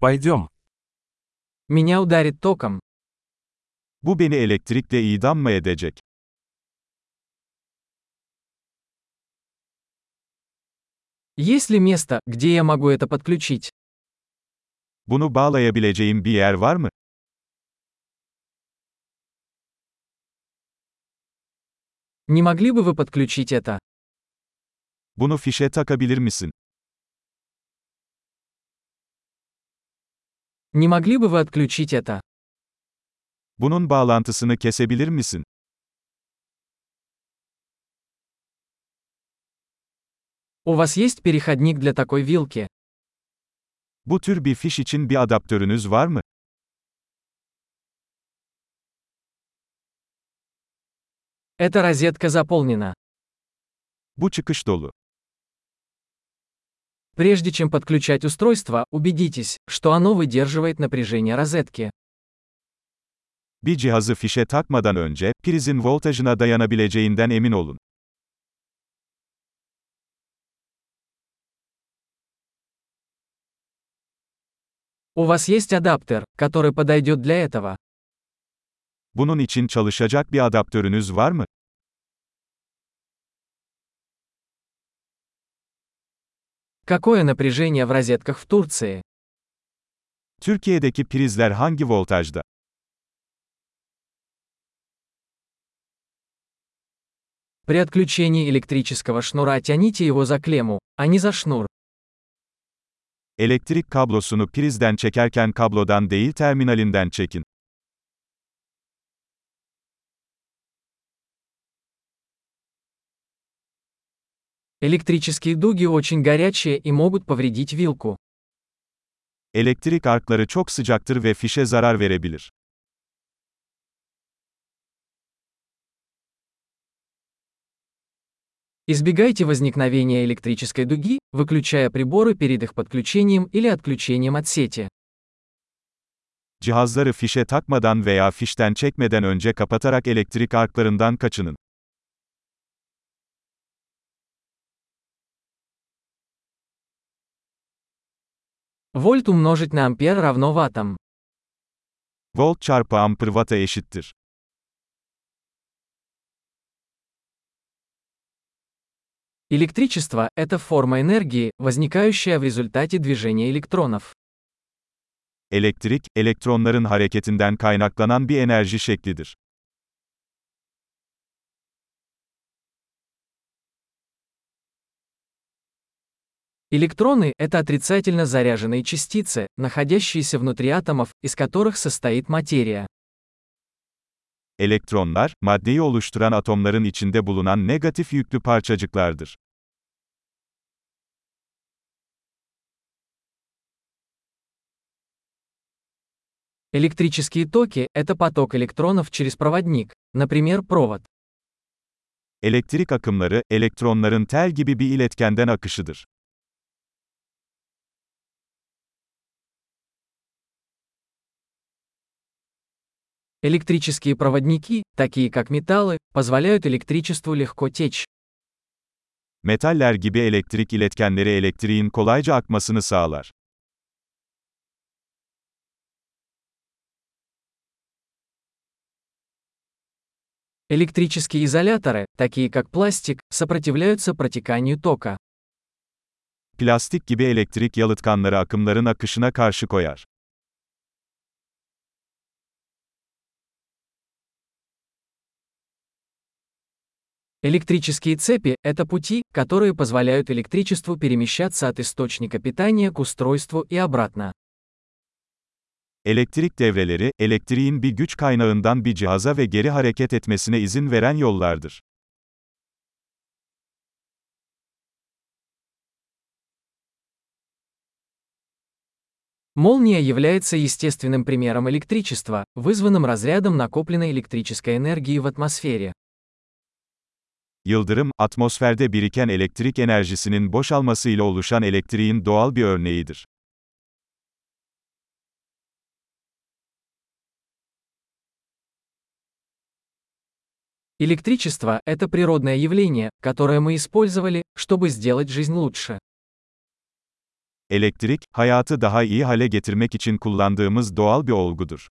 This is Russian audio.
Пойдем. Меня ударит током. Bu beni elektrikle idam mı edecek? Есть ли место, где я могу это подключить? Bunu bağlayabileceğim bir yer var mı? Не могли бы вы подключить это? Bunu fişe takabilir misin? Не могли бы вы отключить это? Bunun bağlantısını kesebilir misin? У вас есть переходник для такой вилки? Bu tür bir fiş için bir adaptörünüz var mı? Эта розетка заполнена. Bu çıkış dolu. Прежде чем подключать устройство, убедитесь, что оно выдерживает напряжение розетки. Bir cihazı fişe takmadan önce, prizin voltajına dayanabileceğinden emin olun. У вас есть адаптер, который подойдет для этого? Bunun için çalışacak bir adaptörünüz var mı? Какое напряжение в розетках в Турции? Türkiye'deki prizler hangi voltajda? При отключении электрического шнура тяните его за клемму, а не за шнур. Elektrik kablosunu prizden çekerken kablodan değil terminalinden çekin. Электрические дуги очень горячие и могут повредить вилку. Elektrik arkları çok sıcaktır ve fişe zarar verebilir. Избегайте возникновения электрической дуги, выключая приборы перед их подключением или отключением от сети. Cihazları fişe takmadan veya fişten çekmeden önce kapatarak elektrik arklarından kaçının. Вольт умножить на ампер равно ваттам. Volt çarpı amper watt'a eşittir. Электричество – это форма энергии, возникающая в результате движения электронов. Elektrik, elektronların hareketinden kaynaklanan bir enerji şeklidir. Электроны – это отрицательно заряженные частицы, находящиеся внутри атомов, из которых состоит материя. Elektronlar, maddeyi oluşturan atomların içinde bulunan negatif yüklü parçacıklardır. Электрические токи – это поток электронов через проводник, например, провод. Elektrik akımları, elektronların tel gibi bir iletkenden akışıdır. Электрические проводники, такие как металлы, позволяют электричеству легко течь. Metaller gibi elektrik iletkenleri elektriğin kolayca akmasını sağlar. Электрические изоляторы, такие как пластик, сопротивляются протеканию тока. Plastik gibi elektrik yalıtkanları akımların akışına karşı koyar. Электрические цепи – это пути, которые позволяют электричеству перемещаться от источника питания к устройству и обратно. Elektrik devreleri, elektriğin bir güç kaynağından bir cihaza ve geri hareket etmesine izin veren yollardır. Молния является естественным примером электричества, вызванным разрядом накопленной электрической энергии в атмосфере. Yıldırım, atmosferde biriken elektrik enerjisinin boşalmasıyla oluşan elektriğin doğal bir örneğidir. Электричество – это природное явление, которое мы использовали, чтобы сделать жизнь лучше. Elektrik, hayatı daha iyi hale getirmek için kullandığımız doğal bir olgudur.